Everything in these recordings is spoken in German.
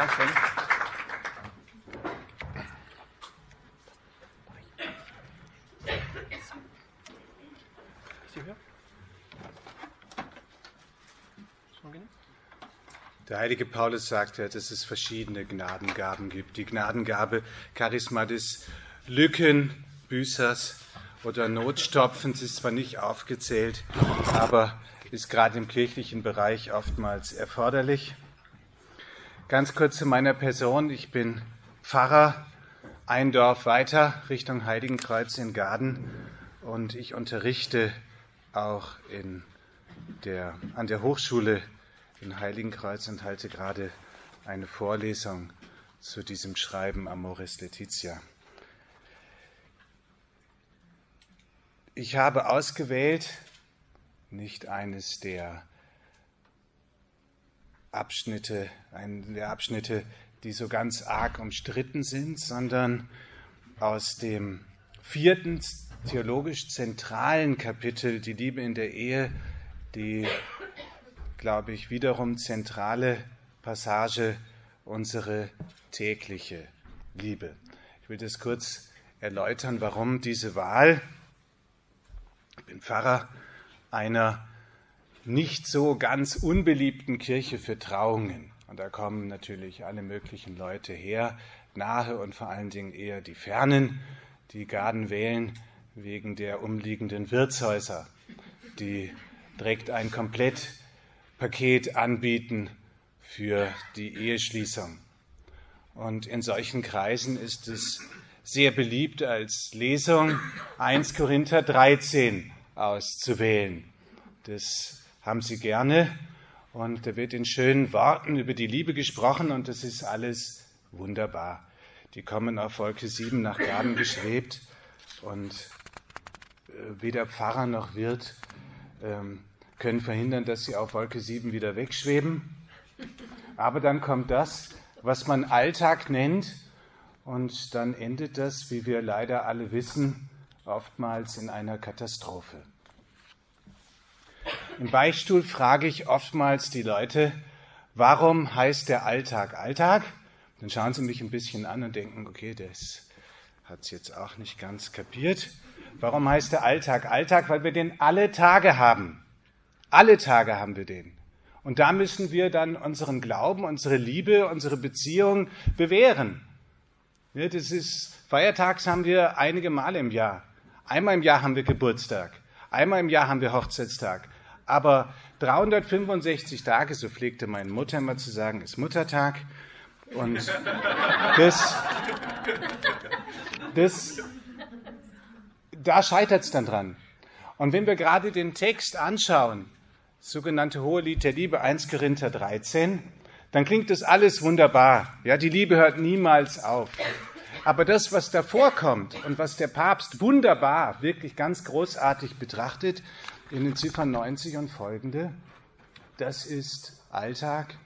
Dankeschön. Der heilige Paulus sagt ja, dass es verschiedene Gnadengaben gibt. Die Gnadengabe Charisma des Lückenbüßers oder Notstopfens ist zwar nicht aufgezählt, aber ist gerade im kirchlichen Bereich oftmals erforderlich. Ganz kurz zu meiner Person. Ich bin Pfarrer, ein Dorf weiter Richtung Heiligenkreuz in Gaden und ich unterrichte auch in der, an der Hochschule in Heiligenkreuz und halte gerade eine Vorlesung zu diesem Schreiben Amoris Laetitia. Ich habe ausgewählt, nicht eines der Abschnitte, einen der Abschnitte, die so ganz arg umstritten sind, sondern aus dem vierten theologisch zentralen Kapitel, die Liebe in der Ehe, die, glaube ich, wiederum zentrale Passage, unsere tägliche Liebe. Ich will das kurz erläutern, warum diese Wahl. Ich bin Pfarrer einer nicht so ganz unbeliebten Kirche für Trauungen. Und da kommen natürlich alle möglichen Leute her, nahe und vor allen Dingen eher die Fernen, die Garden wählen wegen der umliegenden Wirtshäuser, die direkt ein Komplettpaket anbieten für die Eheschließung. Und in solchen Kreisen ist es sehr beliebt, als Lesung 1 Korinther 13 auszuwählen. Das haben sie gerne und da wird in schönen Worten über die Liebe gesprochen und das ist alles wunderbar. Die kommen auf Wolke 7 nach Gaben geschwebt und äh, weder Pfarrer noch Wirt ähm, können verhindern, dass sie auf Wolke 7 wieder wegschweben. Aber dann kommt das, was man Alltag nennt, und dann endet das, wie wir leider alle wissen, oftmals in einer Katastrophe. Im Beichtstuhl frage ich oftmals die Leute, warum heißt der Alltag Alltag? Dann schauen sie mich ein bisschen an und denken, okay, das hat es jetzt auch nicht ganz kapiert. Warum heißt der Alltag Alltag? Weil wir den alle Tage haben. Alle Tage haben wir den. Und da müssen wir dann unseren Glauben, unsere Liebe, unsere Beziehung bewähren. Ja, das ist, feiertags haben wir einige Male im Jahr. Einmal im Jahr haben wir Geburtstag. Einmal im Jahr haben wir Hochzeitstag. Aber 365 Tage, so pflegte meine Mutter immer zu sagen, ist Muttertag. Und das, das, da scheitert es dann dran. Und wenn wir gerade den Text anschauen, sogenannte Hohe Lied der Liebe 1 Korinther 13, dann klingt das alles wunderbar. Ja, die Liebe hört niemals auf. Aber das, was davor kommt und was der Papst wunderbar, wirklich ganz großartig betrachtet, in den Ziffern 90 und folgende, das ist Alltag,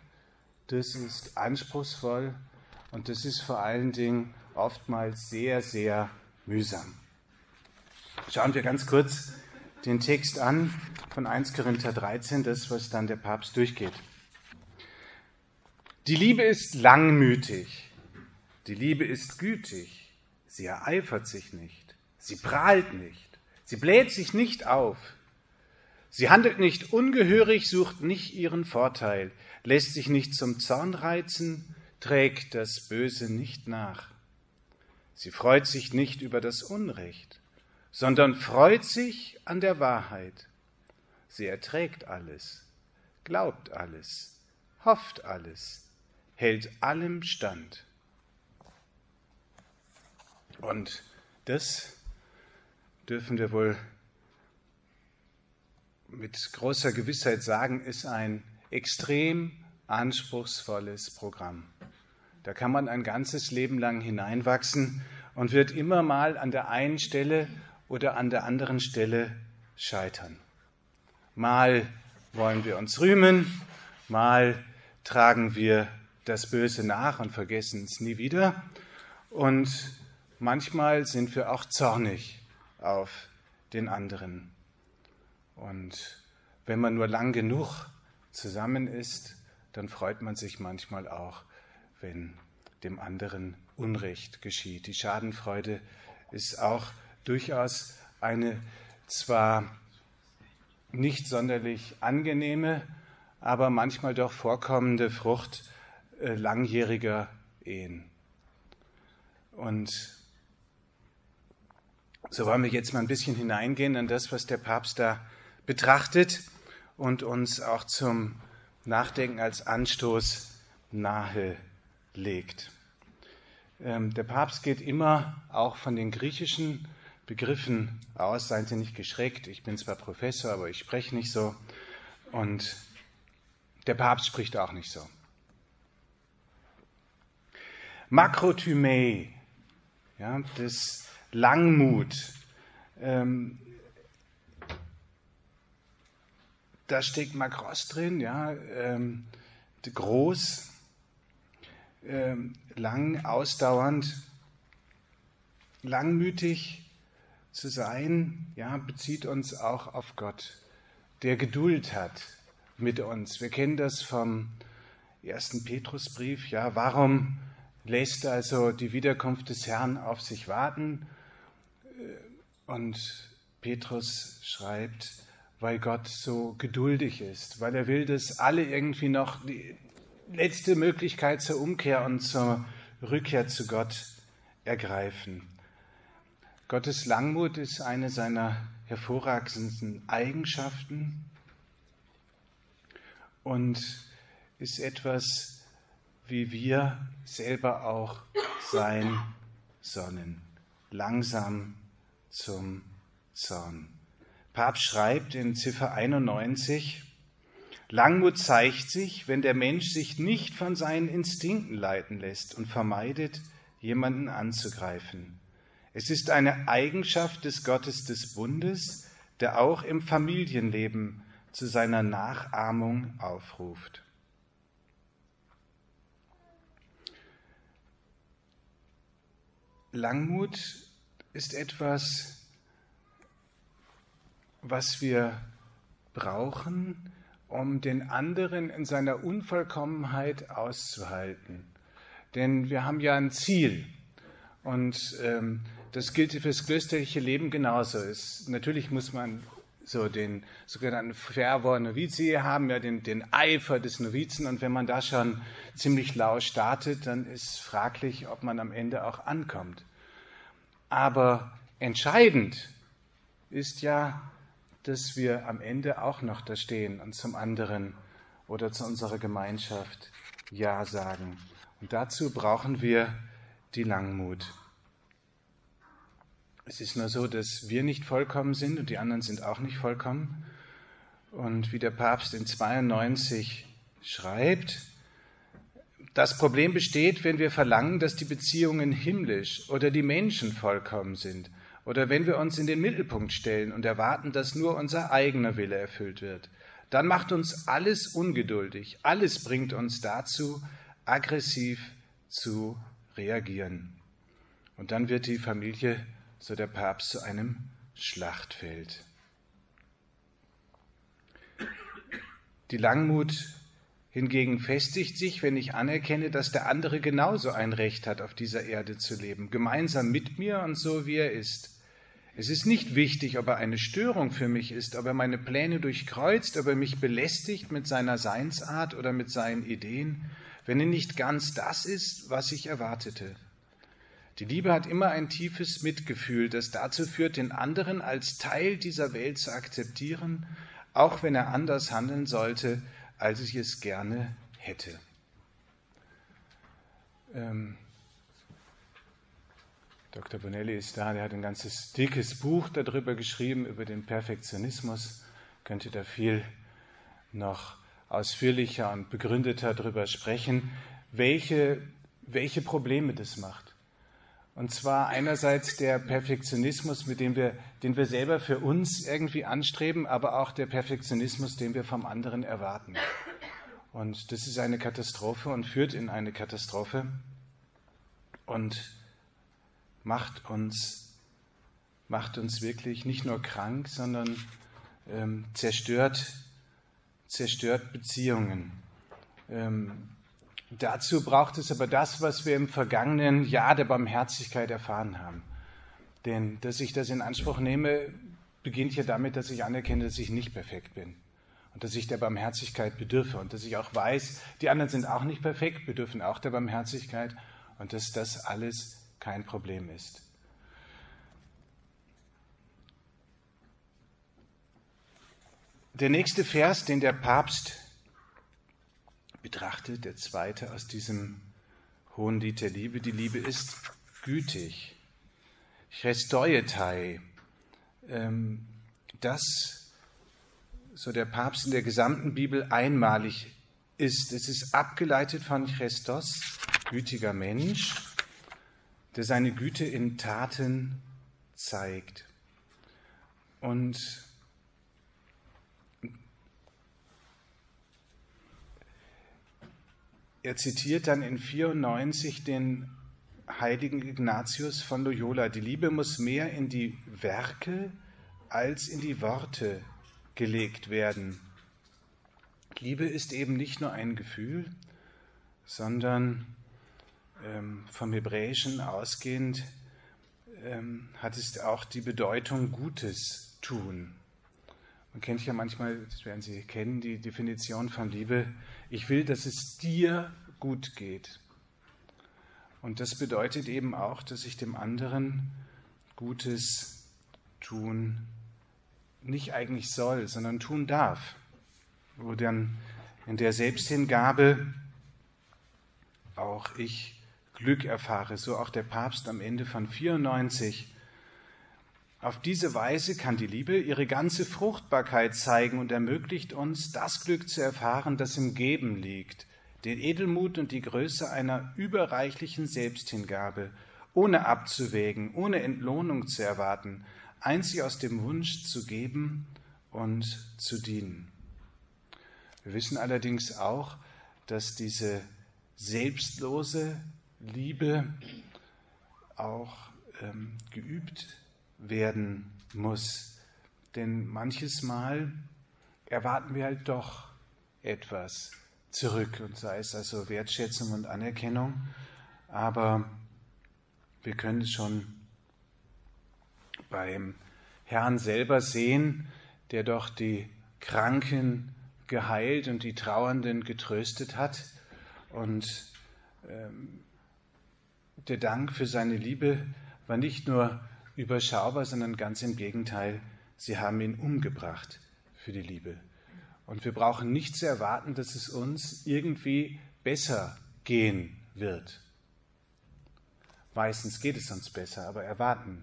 das ist anspruchsvoll und das ist vor allen Dingen oftmals sehr, sehr mühsam. Schauen wir ganz kurz den Text an von 1 Korinther 13, das, was dann der Papst durchgeht. Die Liebe ist langmütig, die Liebe ist gütig, sie ereifert sich nicht, sie prahlt nicht, sie bläht sich nicht auf, Sie handelt nicht ungehörig, sucht nicht ihren Vorteil, lässt sich nicht zum Zorn reizen, trägt das Böse nicht nach. Sie freut sich nicht über das Unrecht, sondern freut sich an der Wahrheit. Sie erträgt alles, glaubt alles, hofft alles, hält allem stand. Und das dürfen wir wohl mit großer Gewissheit sagen, ist ein extrem anspruchsvolles Programm. Da kann man ein ganzes Leben lang hineinwachsen und wird immer mal an der einen Stelle oder an der anderen Stelle scheitern. Mal wollen wir uns rühmen, mal tragen wir das Böse nach und vergessen es nie wieder. Und manchmal sind wir auch zornig auf den anderen. Und wenn man nur lang genug zusammen ist, dann freut man sich manchmal auch, wenn dem anderen Unrecht geschieht. Die Schadenfreude ist auch durchaus eine zwar nicht sonderlich angenehme, aber manchmal doch vorkommende Frucht äh, langjähriger Ehen. Und so wollen wir jetzt mal ein bisschen hineingehen in das, was der Papst da betrachtet und uns auch zum Nachdenken als Anstoß nahe legt. Ähm, der Papst geht immer auch von den griechischen Begriffen aus. Seien Sie nicht geschreckt. Ich bin zwar Professor, aber ich spreche nicht so. Und der Papst spricht auch nicht so. Makrotymä, ja, das Langmut, ähm, da steckt Makros drin, ja, ähm, groß, ähm, lang, ausdauernd, langmütig zu sein, ja, bezieht uns auch auf Gott, der Geduld hat mit uns. Wir kennen das vom ersten Petrusbrief, ja, warum lässt also die Wiederkunft des Herrn auf sich warten? Und Petrus schreibt, weil Gott so geduldig ist, weil er will, dass alle irgendwie noch die letzte Möglichkeit zur Umkehr und zur Rückkehr zu Gott ergreifen. Gottes Langmut ist eine seiner hervorragendsten Eigenschaften und ist etwas, wie wir selber auch sein sollen. Langsam zum Zorn. Papst schreibt in Ziffer 91, Langmut zeigt sich, wenn der Mensch sich nicht von seinen Instinkten leiten lässt und vermeidet, jemanden anzugreifen. Es ist eine Eigenschaft des Gottes des Bundes, der auch im Familienleben zu seiner Nachahmung aufruft. Langmut ist etwas, was wir brauchen, um den anderen in seiner Unvollkommenheit auszuhalten. Denn wir haben ja ein Ziel. Und ähm, das gilt für das klösterliche Leben genauso. Es, natürlich muss man so den sogenannten Fervor Novizie haben, ja den, den Eifer des Novizen. Und wenn man da schon ziemlich lau startet, dann ist fraglich, ob man am Ende auch ankommt. Aber entscheidend ist ja, dass wir am Ende auch noch da stehen und zum anderen oder zu unserer Gemeinschaft Ja sagen. Und dazu brauchen wir die Langmut. Es ist nur so, dass wir nicht vollkommen sind und die anderen sind auch nicht vollkommen. Und wie der Papst in 92 schreibt, das Problem besteht, wenn wir verlangen, dass die Beziehungen himmlisch oder die Menschen vollkommen sind. Oder wenn wir uns in den Mittelpunkt stellen und erwarten, dass nur unser eigener Wille erfüllt wird. Dann macht uns alles ungeduldig. Alles bringt uns dazu, aggressiv zu reagieren. Und dann wird die Familie so der Papst zu einem Schlachtfeld. Die Langmut hingegen festigt sich, wenn ich anerkenne, dass der andere genauso ein Recht hat, auf dieser Erde zu leben, gemeinsam mit mir und so wie er ist. Es ist nicht wichtig, ob er eine Störung für mich ist, ob er meine Pläne durchkreuzt, ob er mich belästigt mit seiner Seinsart oder mit seinen Ideen, wenn er nicht ganz das ist, was ich erwartete. Die Liebe hat immer ein tiefes Mitgefühl, das dazu führt, den anderen als Teil dieser Welt zu akzeptieren, auch wenn er anders handeln sollte, als ich es gerne hätte. Ähm, Dr. Bonelli ist da, der hat ein ganzes dickes Buch darüber geschrieben, über den Perfektionismus. Könnte da viel noch ausführlicher und begründeter darüber sprechen, welche, welche Probleme das macht. Und zwar einerseits der Perfektionismus, mit dem wir, den wir selber für uns irgendwie anstreben, aber auch der Perfektionismus, den wir vom anderen erwarten. Und das ist eine Katastrophe und führt in eine Katastrophe und macht uns, macht uns wirklich nicht nur krank, sondern ähm, zerstört, zerstört Beziehungen. Ähm, Dazu braucht es aber das, was wir im vergangenen Jahr der Barmherzigkeit erfahren haben. Denn dass ich das in Anspruch nehme, beginnt ja damit, dass ich anerkenne, dass ich nicht perfekt bin und dass ich der Barmherzigkeit bedürfe und dass ich auch weiß, die anderen sind auch nicht perfekt, bedürfen auch der Barmherzigkeit und dass das alles kein Problem ist. Der nächste Vers, den der Papst betrachtet, der zweite aus diesem hohen Lied der Liebe, die Liebe ist gütig. Chestoietai, ähm, das, so der Papst in der gesamten Bibel einmalig ist. Es ist abgeleitet von Christos, gütiger Mensch, der seine Güte in Taten zeigt. Und er zitiert dann in 94 den heiligen Ignatius von Loyola. Die Liebe muss mehr in die Werke als in die Worte gelegt werden. Liebe ist eben nicht nur ein Gefühl, sondern ähm, vom Hebräischen ausgehend ähm, hat es auch die Bedeutung Gutes tun. Man kennt ja manchmal, das werden Sie kennen, die Definition von Liebe. Ich will, dass es dir gut geht. Und das bedeutet eben auch, dass ich dem anderen Gutes tun nicht eigentlich soll, sondern tun darf. Wo dann in der Selbsthingabe auch ich Glück erfahre, so auch der Papst am Ende von 94. Auf diese Weise kann die Liebe ihre ganze Fruchtbarkeit zeigen und ermöglicht uns, das Glück zu erfahren, das im Geben liegt, den Edelmut und die Größe einer überreichlichen Selbsthingabe, ohne abzuwägen, ohne Entlohnung zu erwarten, einzig aus dem Wunsch zu geben und zu dienen. Wir wissen allerdings auch, dass diese selbstlose Liebe auch ähm, geübt werden muss. Denn manches Mal erwarten wir halt doch etwas zurück, und sei es also Wertschätzung und Anerkennung, aber wir können es schon beim Herrn selber sehen, der doch die Kranken geheilt und die Trauernden getröstet hat. Und ähm, der Dank für seine Liebe war nicht nur überschaubar, sondern ganz im Gegenteil, sie haben ihn umgebracht für die Liebe. Und wir brauchen nicht zu erwarten, dass es uns irgendwie besser gehen wird. Meistens geht es uns besser, aber erwarten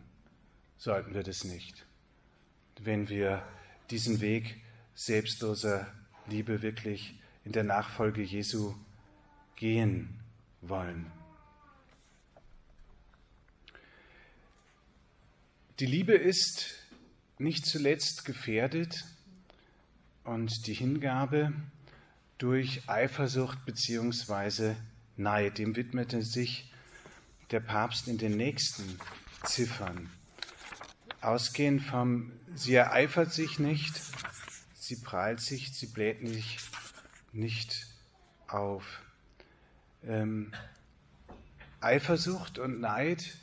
sollten wir das nicht, wenn wir diesen Weg selbstloser Liebe wirklich in der Nachfolge Jesu gehen wollen. Die Liebe ist nicht zuletzt gefährdet und die Hingabe durch Eifersucht bzw. Neid. Dem widmete sich der Papst in den nächsten Ziffern. Ausgehend vom, sie ereifert sich nicht, sie prahlt sich, sie bläht sich nicht auf. Ähm, Eifersucht und Neid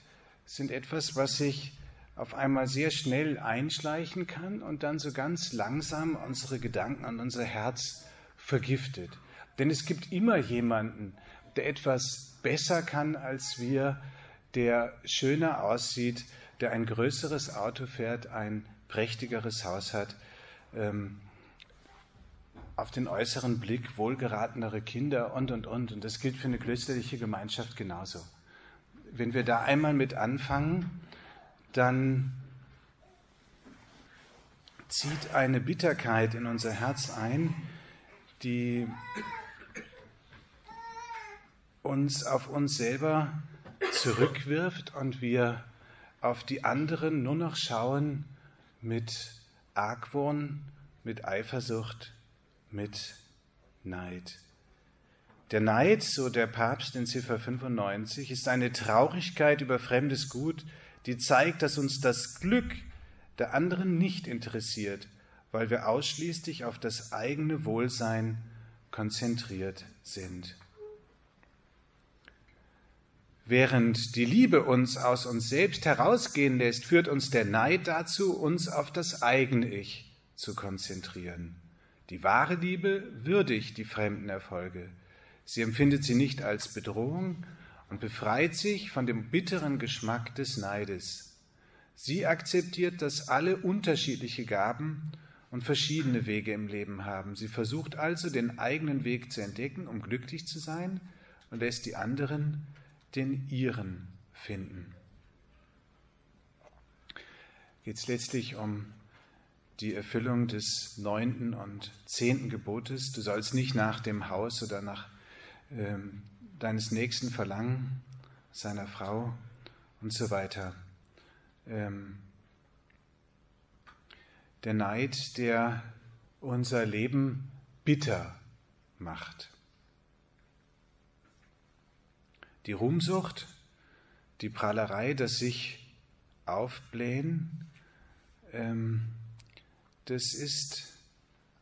sind etwas, was sich auf einmal sehr schnell einschleichen kann und dann so ganz langsam unsere Gedanken an unser Herz vergiftet. Denn es gibt immer jemanden, der etwas besser kann als wir, der schöner aussieht, der ein größeres Auto fährt, ein prächtigeres Haus hat, ähm, auf den äußeren Blick wohlgeratenere Kinder und, und, und. Und das gilt für eine klösterliche Gemeinschaft genauso. Wenn wir da einmal mit anfangen, dann zieht eine Bitterkeit in unser Herz ein, die uns auf uns selber zurückwirft und wir auf die anderen nur noch schauen mit Argwohn, mit Eifersucht, mit Neid. Der Neid, so der Papst in Ziffer 95, ist eine Traurigkeit über fremdes Gut, die zeigt, dass uns das Glück der anderen nicht interessiert, weil wir ausschließlich auf das eigene Wohlsein konzentriert sind. Während die Liebe uns aus uns selbst herausgehen lässt, führt uns der Neid dazu, uns auf das eigene Ich zu konzentrieren. Die wahre Liebe würdigt die fremden Erfolge. Sie empfindet sie nicht als Bedrohung und befreit sich von dem bitteren Geschmack des Neides. Sie akzeptiert, dass alle unterschiedliche Gaben und verschiedene Wege im Leben haben. Sie versucht also, den eigenen Weg zu entdecken, um glücklich zu sein und lässt die anderen den ihren finden. Geht es letztlich um die Erfüllung des neunten und zehnten Gebotes. Du sollst nicht nach dem Haus oder nach ähm, deines Nächsten verlangen, seiner Frau und so weiter. Ähm, der Neid, der unser Leben bitter macht. Die Ruhmsucht, die Prahlerei, das sich aufblähen, ähm, das ist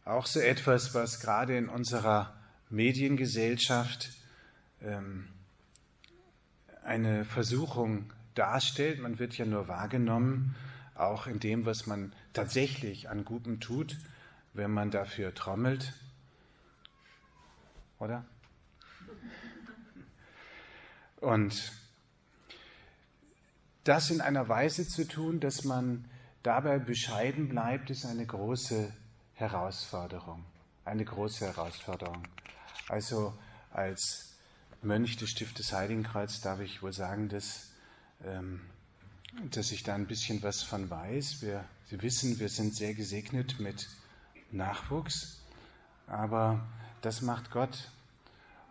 auch so etwas, was gerade in unserer Mediengesellschaft ähm, eine Versuchung darstellt. Man wird ja nur wahrgenommen, auch in dem, was man tatsächlich an Gutem tut, wenn man dafür trommelt. Oder? Und das in einer Weise zu tun, dass man dabei bescheiden bleibt, ist eine große Herausforderung. Eine große Herausforderung. Also als Mönch des Stiftes Heiligenkreuz darf ich wohl sagen, dass, ähm, dass ich da ein bisschen was von weiß. Wir, Sie wissen, wir sind sehr gesegnet mit Nachwuchs, aber das macht Gott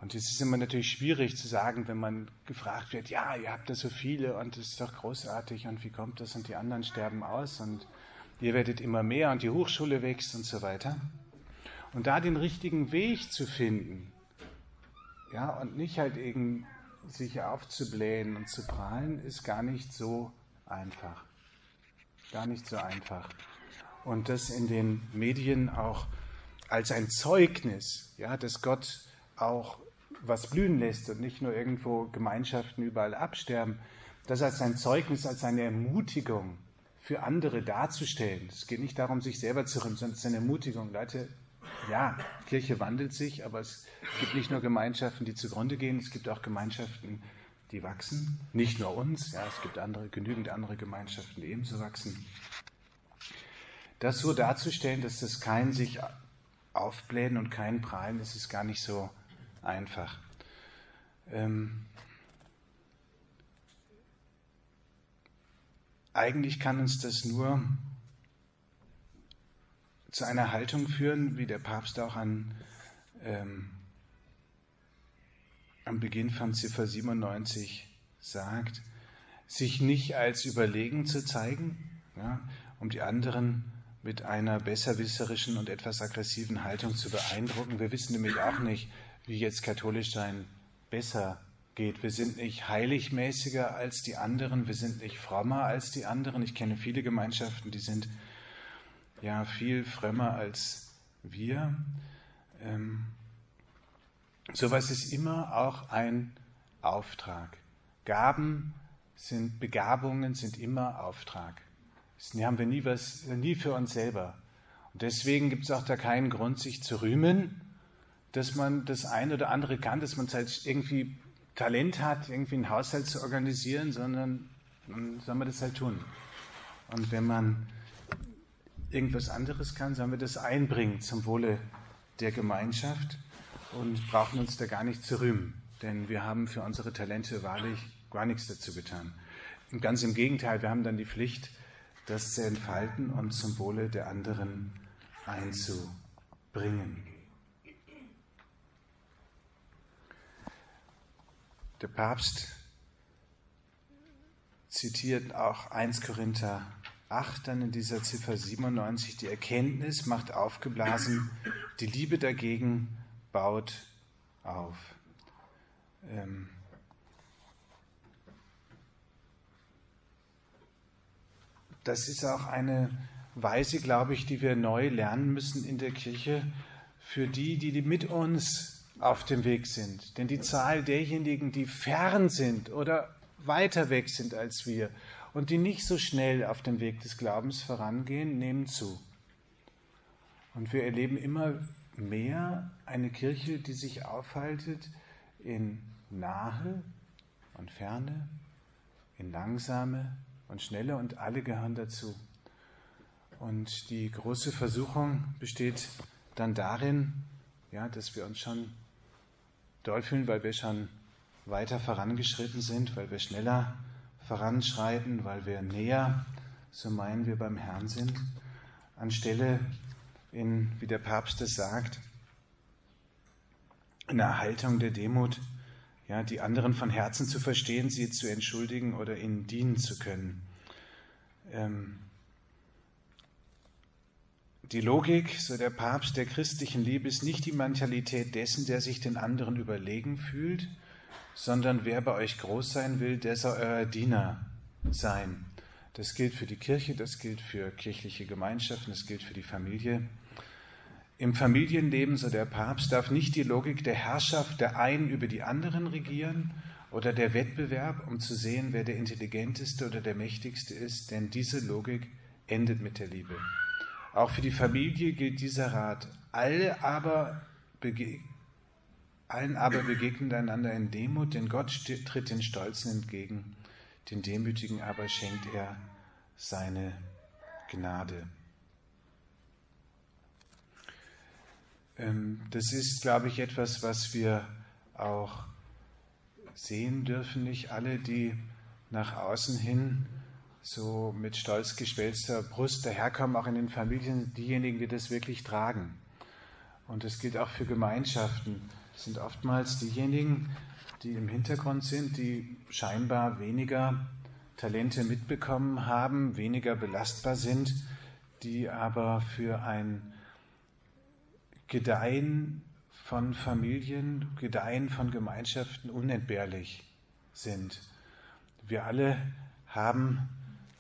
und es ist immer natürlich schwierig zu sagen, wenn man gefragt wird, ja, ihr habt da so viele und es ist doch großartig und wie kommt das und die anderen sterben aus und ihr werdet immer mehr und die Hochschule wächst und so weiter. Und da den richtigen Weg zu finden, ja, und nicht halt eben sich aufzublähen und zu prahlen, ist gar nicht so einfach. Gar nicht so einfach. Und das in den Medien auch als ein Zeugnis, ja, dass Gott auch was blühen lässt und nicht nur irgendwo Gemeinschaften überall absterben, das als ein Zeugnis, als eine Ermutigung für andere darzustellen. Es geht nicht darum, sich selber zu rühmen, sondern es ist eine Ermutigung. Leute, ja, Kirche wandelt sich, aber es gibt nicht nur Gemeinschaften, die zugrunde gehen, es gibt auch Gemeinschaften, die wachsen. Nicht nur uns, ja, es gibt andere, genügend andere Gemeinschaften, die ebenso wachsen. Das so darzustellen, dass das kein sich aufblähen und kein Prahlen, das ist gar nicht so einfach. Ähm, eigentlich kann uns das nur zu einer Haltung führen, wie der Papst auch an, ähm, am Beginn von Ziffer 97 sagt, sich nicht als überlegen zu zeigen, ja, um die anderen mit einer besserwisserischen und etwas aggressiven Haltung zu beeindrucken. Wir wissen nämlich auch nicht, wie jetzt katholisch sein besser geht. Wir sind nicht heiligmäßiger als die anderen, wir sind nicht frommer als die anderen. Ich kenne viele Gemeinschaften, die sind ja viel frömmer als wir. Ähm, sowas ist immer auch ein Auftrag. Gaben sind Begabungen sind immer Auftrag. Das haben wir nie was, nie für uns selber. Und deswegen gibt es auch da keinen Grund, sich zu rühmen, dass man das eine oder andere kann, dass man halt irgendwie Talent hat, irgendwie einen Haushalt zu organisieren, sondern dann soll man das halt tun. Und wenn man irgendwas anderes kann, sollen wir das einbringen zum Wohle der Gemeinschaft und brauchen uns da gar nicht zu rühmen, denn wir haben für unsere Talente wahrlich gar nichts dazu getan. Und ganz im Gegenteil, wir haben dann die Pflicht, das zu entfalten und zum Wohle der anderen einzubringen. Der Papst zitiert auch 1 Korinther 8 dann in dieser Ziffer 97, die Erkenntnis macht aufgeblasen, die Liebe dagegen baut auf. Ähm das ist auch eine Weise, glaube ich, die wir neu lernen müssen in der Kirche, für die, die mit uns auf dem Weg sind. Denn die Zahl derjenigen, die fern sind oder weiter weg sind als wir und die nicht so schnell auf dem Weg des Glaubens vorangehen, nehmen zu. Und wir erleben immer mehr eine Kirche, die sich aufhaltet in Nahe und Ferne, in Langsame und Schnelle und alle gehören dazu. Und die große Versuchung besteht dann darin, ja, dass wir uns schon doll fühlen, weil wir schon weiter vorangeschritten sind, weil wir schneller voranschreiten, weil wir näher, so meinen wir, beim Herrn sind, anstelle, in, wie der Papst es sagt, in der Haltung der Demut, ja, die anderen von Herzen zu verstehen, sie zu entschuldigen oder ihnen dienen zu können. Ähm, die Logik, so der Papst, der christlichen Liebe ist nicht die Mentalität dessen, der sich den anderen überlegen fühlt, sondern wer bei euch groß sein will, der soll euer Diener sein. Das gilt für die Kirche, das gilt für kirchliche Gemeinschaften, das gilt für die Familie. Im Familienleben, so der Papst, darf nicht die Logik der Herrschaft der einen über die anderen regieren oder der Wettbewerb, um zu sehen, wer der intelligenteste oder der mächtigste ist, denn diese Logik endet mit der Liebe. Auch für die Familie gilt dieser Rat. Alle aber allen aber begegnen einander in Demut, denn Gott tritt den Stolzen entgegen, den Demütigen aber schenkt er seine Gnade. Ähm, das ist, glaube ich, etwas, was wir auch sehen dürfen. Nicht alle, die nach außen hin so mit stolz geschwellster Brust daherkommen, auch in den Familien, diejenigen, die das wirklich tragen. Und das gilt auch für Gemeinschaften, sind oftmals diejenigen, die im Hintergrund sind, die scheinbar weniger Talente mitbekommen haben, weniger belastbar sind, die aber für ein Gedeihen von Familien, Gedeihen von Gemeinschaften unentbehrlich sind. Wir alle haben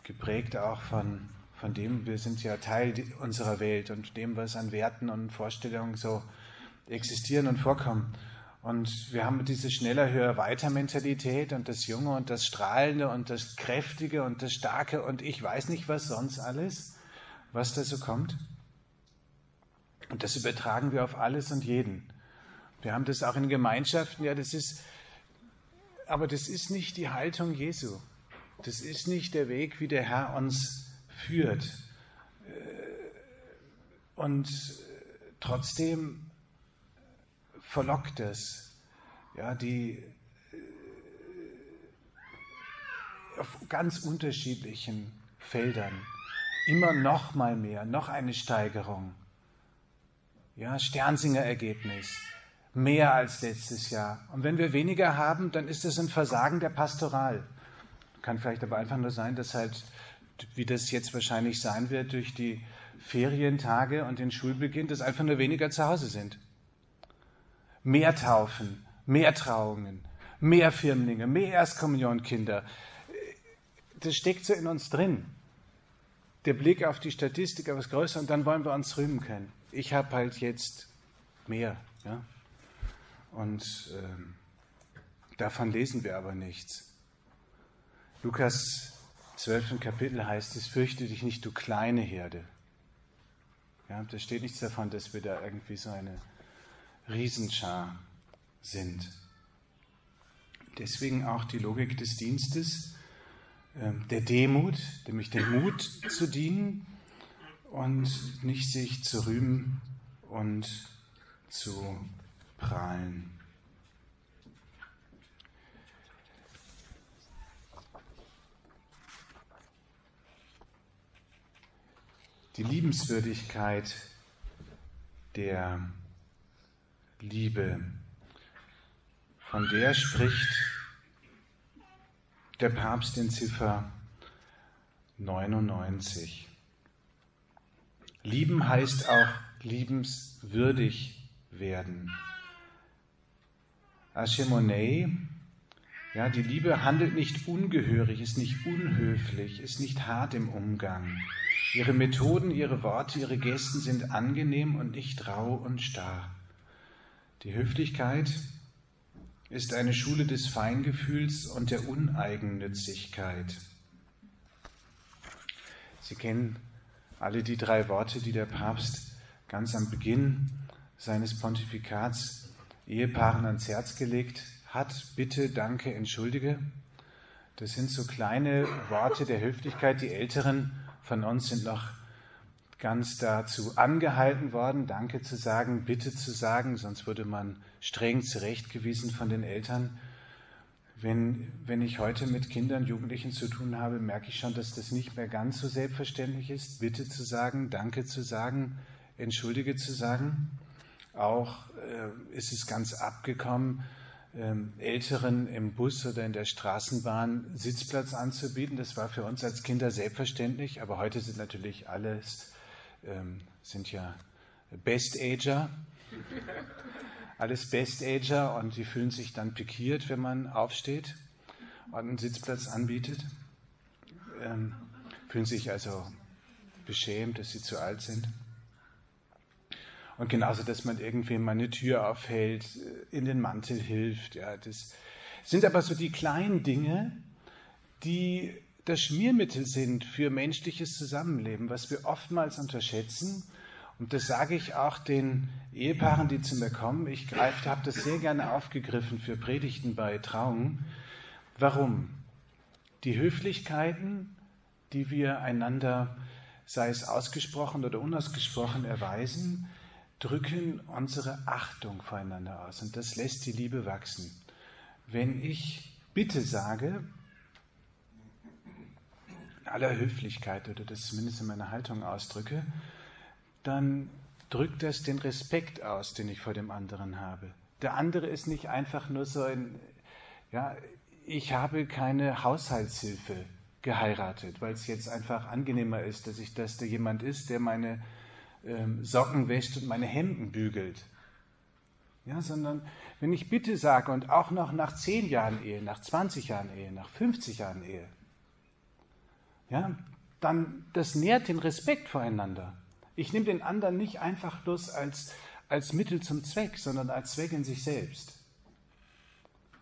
geprägt auch von, von dem, wir sind ja Teil unserer Welt und dem, was an Werten und Vorstellungen so existieren und vorkommen. Und wir haben diese schneller, höher, weiter Mentalität und das Junge und das Strahlende und das Kräftige und das Starke und ich weiß nicht was sonst alles, was da so kommt. Und das übertragen wir auf alles und jeden. Wir haben das auch in Gemeinschaften, ja, das ist, aber das ist nicht die Haltung Jesu. Das ist nicht der Weg, wie der Herr uns führt. Und trotzdem verlockt es, ja, die auf ganz unterschiedlichen Feldern immer noch mal mehr, noch eine Steigerung. Ja, Sternsinger Ergebnis, mehr als letztes Jahr. Und wenn wir weniger haben, dann ist es ein Versagen der Pastoral. Kann vielleicht aber einfach nur sein, dass halt, wie das jetzt wahrscheinlich sein wird, durch die Ferientage und den Schulbeginn, dass einfach nur weniger zu Hause sind. Mehr Taufen, mehr Trauungen, mehr Firmlinge, mehr Erstkommunionkinder. Das steckt so in uns drin. Der Blick auf die Statistik etwas größer und dann wollen wir uns rühmen können. Ich habe halt jetzt mehr. Ja? Und ähm, davon lesen wir aber nichts. Lukas 12. Kapitel heißt es, fürchte dich nicht, du kleine Herde. Ja, da steht nichts davon, dass wir da irgendwie so eine Riesenschar sind. Deswegen auch die Logik des Dienstes, ähm, der Demut, nämlich den Mut zu dienen und nicht sich zu rühmen und zu prahlen. die Liebenswürdigkeit der Liebe, von der spricht der Papst in Ziffer 99. Lieben heißt auch liebenswürdig werden. Aschemonei, ja, die Liebe handelt nicht ungehörig, ist nicht unhöflich, ist nicht hart im Umgang. Ihre Methoden, ihre Worte, ihre Gesten sind angenehm und nicht rau und starr. Die Höflichkeit ist eine Schule des Feingefühls und der Uneigennützigkeit. Sie kennen alle die drei Worte, die der Papst ganz am Beginn seines Pontifikats Ehepaaren ans Herz gelegt hat. Bitte, danke, entschuldige. Das sind so kleine Worte der Höflichkeit. Die Älteren von uns sind noch ganz dazu angehalten worden, Danke zu sagen, Bitte zu sagen, sonst würde man streng zurechtgewiesen von den Eltern. Wenn, wenn ich heute mit Kindern, Jugendlichen zu tun habe, merke ich schon, dass das nicht mehr ganz so selbstverständlich ist, Bitte zu sagen, Danke zu sagen, Entschuldige zu sagen. Auch äh, ist es ganz abgekommen, ähm, Älteren im Bus oder in der Straßenbahn Sitzplatz anzubieten. Das war für uns als Kinder selbstverständlich, aber heute sind natürlich alles ähm, sind ja Best-Ager, alles Best-Ager und die fühlen sich dann pikiert, wenn man aufsteht und einen Sitzplatz anbietet. Ähm, fühlen sich also beschämt, dass sie zu alt sind. Und genauso, dass man irgendwie mal eine Tür aufhält, äh, in den Mantel hilft. Ja, das sind aber so die kleinen Dinge, die das Schmiermittel sind für menschliches Zusammenleben, was wir oftmals unterschätzen. Und das sage ich auch den Ehepaaren, die zu mir kommen. Ich habe das sehr gerne aufgegriffen für Predigten bei Trauungen. Warum? Die Höflichkeiten, die wir einander, sei es ausgesprochen oder unausgesprochen, erweisen, drücken unsere Achtung voreinander aus. Und das lässt die Liebe wachsen. Wenn ich Bitte sage, aller Höflichkeit oder das zumindest in meiner Haltung ausdrücke, dann drückt das den Respekt aus, den ich vor dem anderen habe. Der andere ist nicht einfach nur so ein, ja, ich habe keine Haushaltshilfe geheiratet, weil es jetzt einfach angenehmer ist, dass ich, dass da jemand ist, der meine ähm, Socken wäscht und meine Hemden bügelt. Ja, sondern wenn ich Bitte sage und auch noch nach 10 Jahren Ehe, nach 20 Jahren Ehe, nach 50 Jahren Ehe, ja, dann das nährt den Respekt voreinander. Ich nehme den anderen nicht einfach bloß als, als Mittel zum Zweck, sondern als Zweck in sich selbst.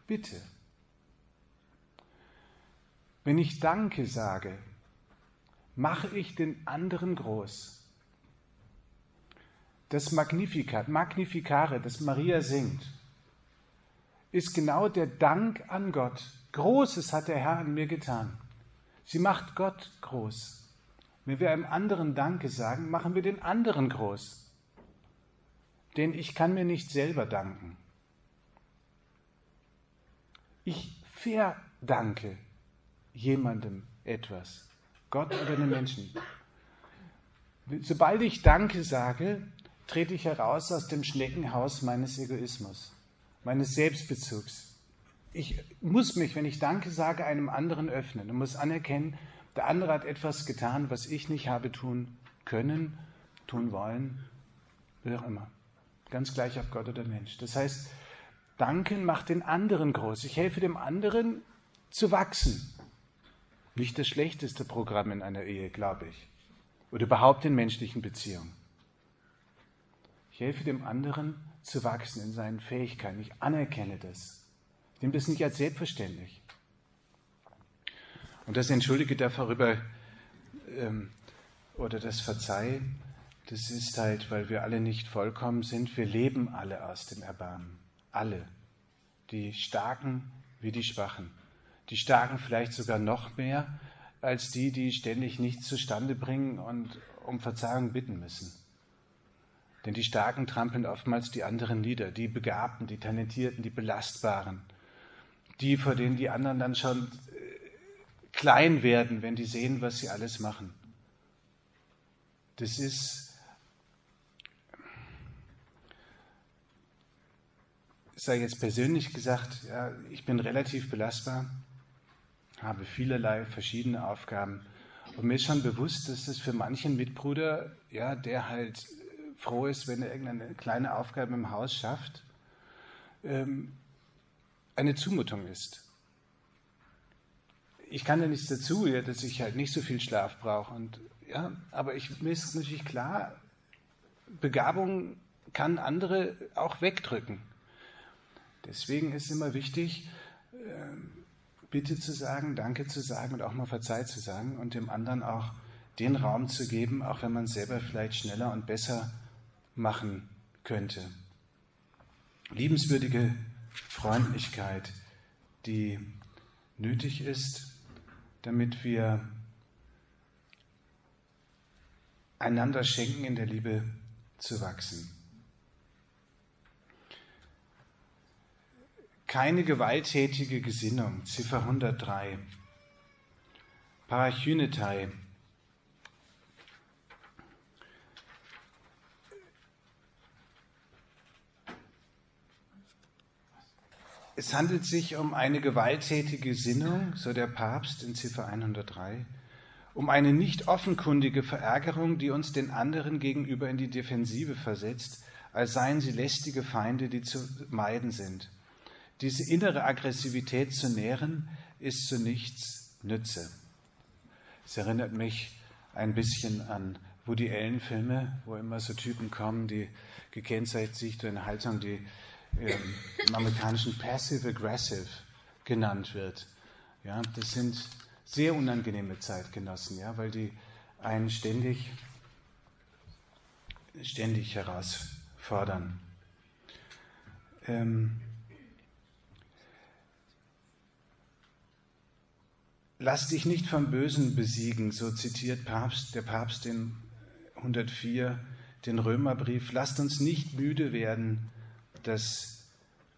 Bitte. Wenn ich Danke sage, mache ich den anderen groß. Das Magnificat, Magnificare, das Maria singt, ist genau der Dank an Gott. Großes hat der Herr an mir getan. Sie macht Gott groß. Wenn wir einem anderen Danke sagen, machen wir den anderen groß. Denn ich kann mir nicht selber danken. Ich verdanke jemandem etwas. Gott oder den Menschen. Sobald ich Danke sage, trete ich heraus aus dem Schneckenhaus meines Egoismus, meines Selbstbezugs ich muss mich, wenn ich Danke sage, einem anderen öffnen und muss anerkennen, der andere hat etwas getan, was ich nicht habe tun können, tun wollen, wie auch immer. Ganz gleich ob Gott oder Mensch. Das heißt, Danken macht den anderen groß. Ich helfe dem anderen zu wachsen. Nicht das schlechteste Programm in einer Ehe, glaube ich. Oder überhaupt in menschlichen Beziehungen. Ich helfe dem anderen zu wachsen in seinen Fähigkeiten. Ich anerkenne das. Nimm das nicht als selbstverständlich. Und das Entschuldige darüber ähm, oder das Verzeih, das ist halt, weil wir alle nicht vollkommen sind. Wir leben alle aus dem Erbarmen. Alle. Die Starken wie die Schwachen. Die Starken vielleicht sogar noch mehr als die, die ständig nichts zustande bringen und um Verzeihung bitten müssen. Denn die Starken trampeln oftmals die anderen nieder, die Begabten, die Talentierten, die Belastbaren die, vor denen die anderen dann schon äh, klein werden, wenn die sehen, was sie alles machen. Das ist, ich sage jetzt persönlich gesagt, ja, ich bin relativ belastbar, habe vielerlei verschiedene Aufgaben. Und mir ist schon bewusst, dass das für manchen Mitbruder, ja, der halt froh ist, wenn er irgendeine kleine Aufgabe im Haus schafft, ähm, eine Zumutung ist. Ich kann ja nichts dazu, ja, dass ich halt nicht so viel Schlaf brauche. Und, ja, aber ich, mir ist natürlich klar, Begabungen kann andere auch wegdrücken. Deswegen ist immer wichtig, ähm, Bitte zu sagen, Danke zu sagen und auch mal Verzeih zu sagen und dem anderen auch den Raum zu geben, auch wenn man es selber vielleicht schneller und besser machen könnte. Liebenswürdige Freundlichkeit, die nötig ist, damit wir einander schenken, in der Liebe zu wachsen. Keine gewalttätige Gesinnung, Ziffer 103. Parachynetai. Es handelt sich um eine gewalttätige Gesinnung, so der Papst in Ziffer 103, um eine nicht offenkundige Verärgerung, die uns den anderen gegenüber in die Defensive versetzt, als seien sie lästige Feinde, die zu meiden sind. Diese innere Aggressivität zu nähren, ist zu nichts Nütze. Es erinnert mich ein bisschen an Woody Allen-Filme, wo immer so Typen kommen, die gekennzeichnet sich durch eine Haltung, die im amerikanischen Passive-Aggressive genannt wird. Ja, das sind sehr unangenehme Zeitgenossen, ja, weil die einen ständig, ständig herausfordern. Ähm, Lass dich nicht vom Bösen besiegen, so zitiert Papst, der Papst in 104 den Römerbrief. Lasst uns nicht müde werden, das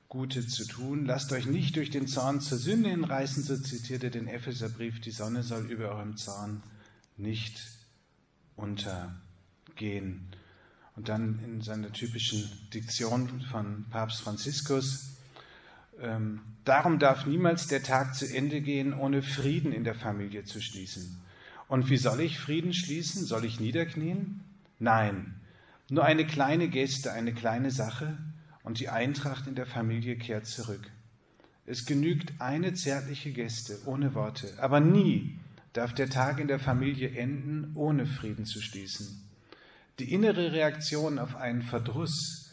Gute zu tun. Lasst euch nicht durch den Zorn zur Sünde hinreißen, so zitiert er den Epheserbrief. Die Sonne soll über eurem Zorn nicht untergehen. Und dann in seiner typischen Diktion von Papst Franziskus, ähm, darum darf niemals der Tag zu Ende gehen, ohne Frieden in der Familie zu schließen. Und wie soll ich Frieden schließen? Soll ich niederknien? Nein, nur eine kleine Geste, eine kleine Sache und die Eintracht in der Familie kehrt zurück. Es genügt eine zärtliche Geste ohne Worte, aber nie darf der Tag in der Familie enden, ohne Frieden zu schließen. Die innere Reaktion auf einen Verdruss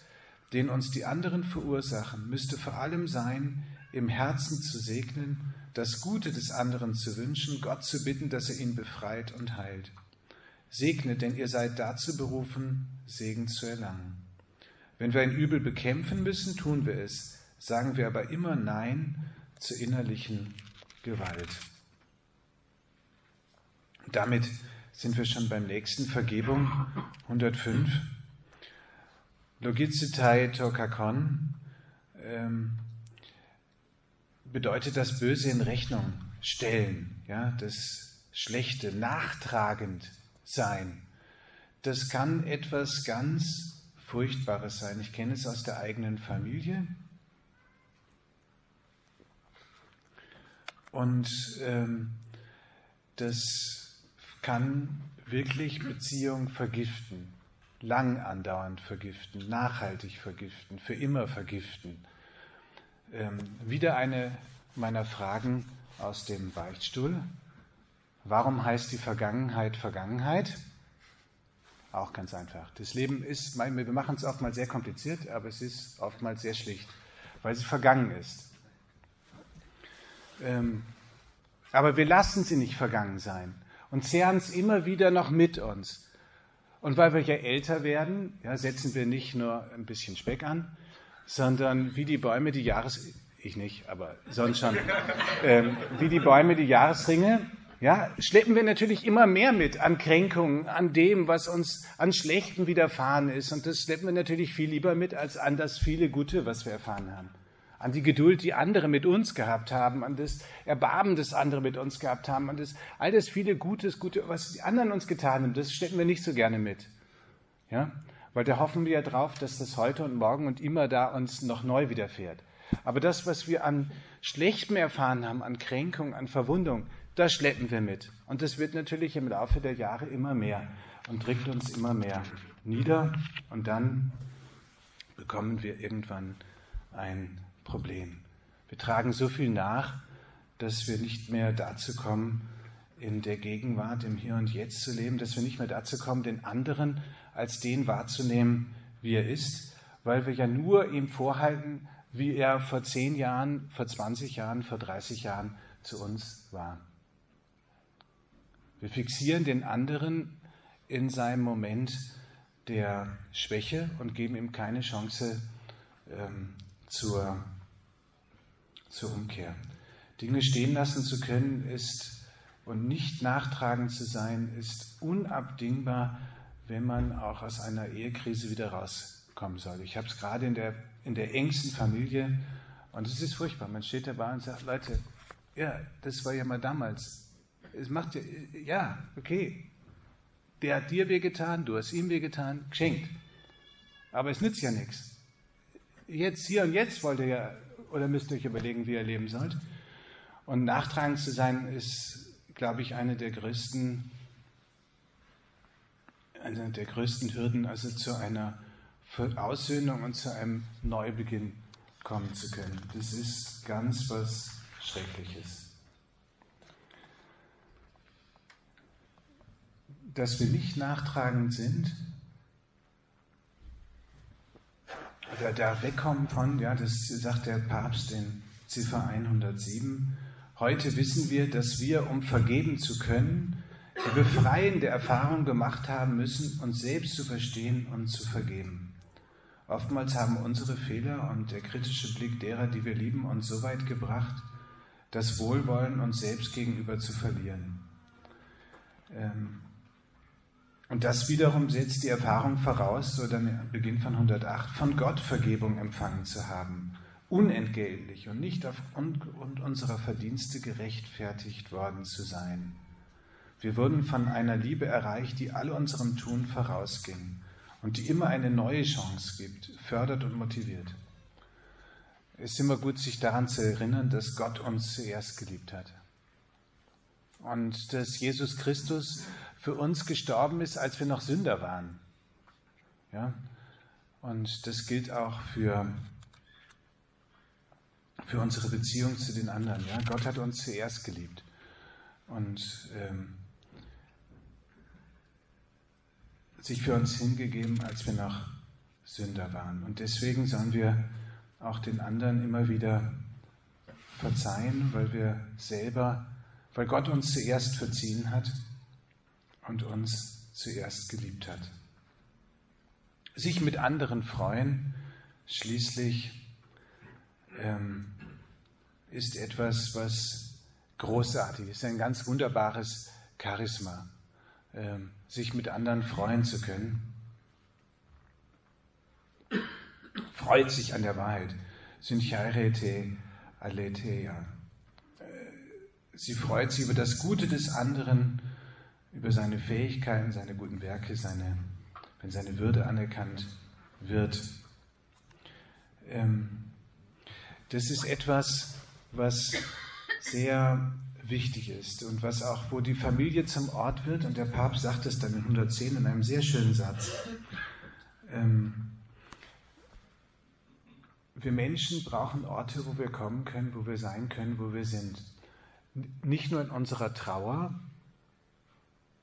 den uns die anderen verursachen, müsste vor allem sein, im Herzen zu segnen, das Gute des anderen zu wünschen, Gott zu bitten, dass er ihn befreit und heilt. Segnet, denn ihr seid dazu berufen, Segen zu erlangen. Wenn wir ein Übel bekämpfen müssen, tun wir es, sagen wir aber immer Nein zur innerlichen Gewalt. Damit sind wir schon beim nächsten Vergebung 105. Logizitai Tokakon ähm, bedeutet das Böse in Rechnung stellen, ja, das Schlechte, nachtragend sein. Das kann etwas ganz Furchtbares sein. Ich kenne es aus der eigenen Familie. Und ähm, das kann wirklich Beziehung vergiften lang andauernd vergiften, nachhaltig vergiften, für immer vergiften. Ähm, wieder eine meiner Fragen aus dem Beichtstuhl. Warum heißt die Vergangenheit Vergangenheit? Auch ganz einfach. Das Leben ist, wir machen es oftmals sehr kompliziert, aber es ist oftmals sehr schlicht, weil sie vergangen ist. Ähm, aber wir lassen sie nicht vergangen sein und zehren es immer wieder noch mit uns. Und weil wir ja älter werden, ja, setzen wir nicht nur ein bisschen Speck an, sondern wie die Bäume die Jahres... Ich nicht, aber sonst schon. Ähm, wie die Bäume die Jahresringe, ja, schleppen wir natürlich immer mehr mit an Kränkungen, an dem, was uns an Schlechten widerfahren ist. Und das schleppen wir natürlich viel lieber mit, als an das viele Gute, was wir erfahren haben an die Geduld, die andere mit uns gehabt haben, an das Erbarmen, das andere mit uns gehabt haben, an das all das viele Gutes, Gute, was die anderen uns getan haben, das stecken wir nicht so gerne mit. Ja? Weil da hoffen wir ja drauf, dass das heute und morgen und immer da uns noch neu widerfährt. Aber das, was wir an Schlechtem erfahren haben, an Kränkung, an Verwundung, das schleppen wir mit. Und das wird natürlich im Laufe der Jahre immer mehr und drückt uns immer mehr nieder. Und dann bekommen wir irgendwann ein Problem. Wir tragen so viel nach, dass wir nicht mehr dazu kommen, in der Gegenwart, im Hier und Jetzt zu leben, dass wir nicht mehr dazu kommen, den anderen als den wahrzunehmen, wie er ist, weil wir ja nur ihm vorhalten, wie er vor zehn Jahren, vor 20 Jahren, vor 30 Jahren zu uns war. Wir fixieren den anderen in seinem Moment der Schwäche und geben ihm keine Chance ähm, zur, zur Umkehr. Dinge stehen lassen zu können ist und nicht nachtragend zu sein, ist unabdingbar, wenn man auch aus einer Ehekrise wieder rauskommen soll. Ich habe es gerade in der, in der engsten Familie und es ist furchtbar. Man steht dabei und sagt, Leute, ja, das war ja mal damals. Es macht ja, ja, okay. Der hat dir wehgetan, du hast ihm wehgetan, geschenkt. Aber es nützt ja nichts. Jetzt, hier und jetzt wollt ihr ja, oder müsst ihr euch überlegen, wie ihr leben sollt. Und nachtragend zu sein ist, glaube ich, eine der größten, eine der größten Hürden, also zu einer Aussöhnung und zu einem Neubeginn kommen zu können. Das ist ganz was Schreckliches. Dass wir nicht nachtragend sind, oder da wegkommen von, ja, das sagt der Papst in Ziffer 107, Heute wissen wir, dass wir, um vergeben zu können, die befreiende Erfahrung gemacht haben müssen, uns selbst zu verstehen und zu vergeben. Oftmals haben unsere Fehler und der kritische Blick derer, die wir lieben, uns so weit gebracht, das Wohlwollen uns selbst gegenüber zu verlieren. Ähm, und das wiederum setzt die Erfahrung voraus, so dann Beginn von 108, von Gott Vergebung empfangen zu haben unentgeltlich und nicht aufgrund unserer Verdienste gerechtfertigt worden zu sein. Wir wurden von einer Liebe erreicht, die all unserem Tun vorausging und die immer eine neue Chance gibt, fördert und motiviert. Es ist immer gut, sich daran zu erinnern, dass Gott uns zuerst geliebt hat. Und dass Jesus Christus für uns gestorben ist, als wir noch Sünder waren. Ja? Und das gilt auch für für unsere Beziehung zu den anderen. Ja? Gott hat uns zuerst geliebt und ähm, sich für uns hingegeben, als wir noch Sünder waren. Und deswegen sollen wir auch den anderen immer wieder verzeihen, weil wir selber, weil Gott uns zuerst verziehen hat und uns zuerst geliebt hat. Sich mit anderen freuen, schließlich ähm, ist etwas, was großartig ist, ein ganz wunderbares Charisma, ähm, sich mit anderen freuen zu können. Freut sich an der Wahrheit. Synchairete aletheia. Äh, sie freut sich über das Gute des anderen, über seine Fähigkeiten, seine guten Werke, seine, wenn seine Würde anerkannt wird. Ähm, das ist etwas, was sehr wichtig ist und was auch, wo die Familie zum Ort wird. Und der Papst sagt es dann in 110 in einem sehr schönen Satz. Ähm, wir Menschen brauchen Orte, wo wir kommen können, wo wir sein können, wo wir sind. Nicht nur in unserer Trauer,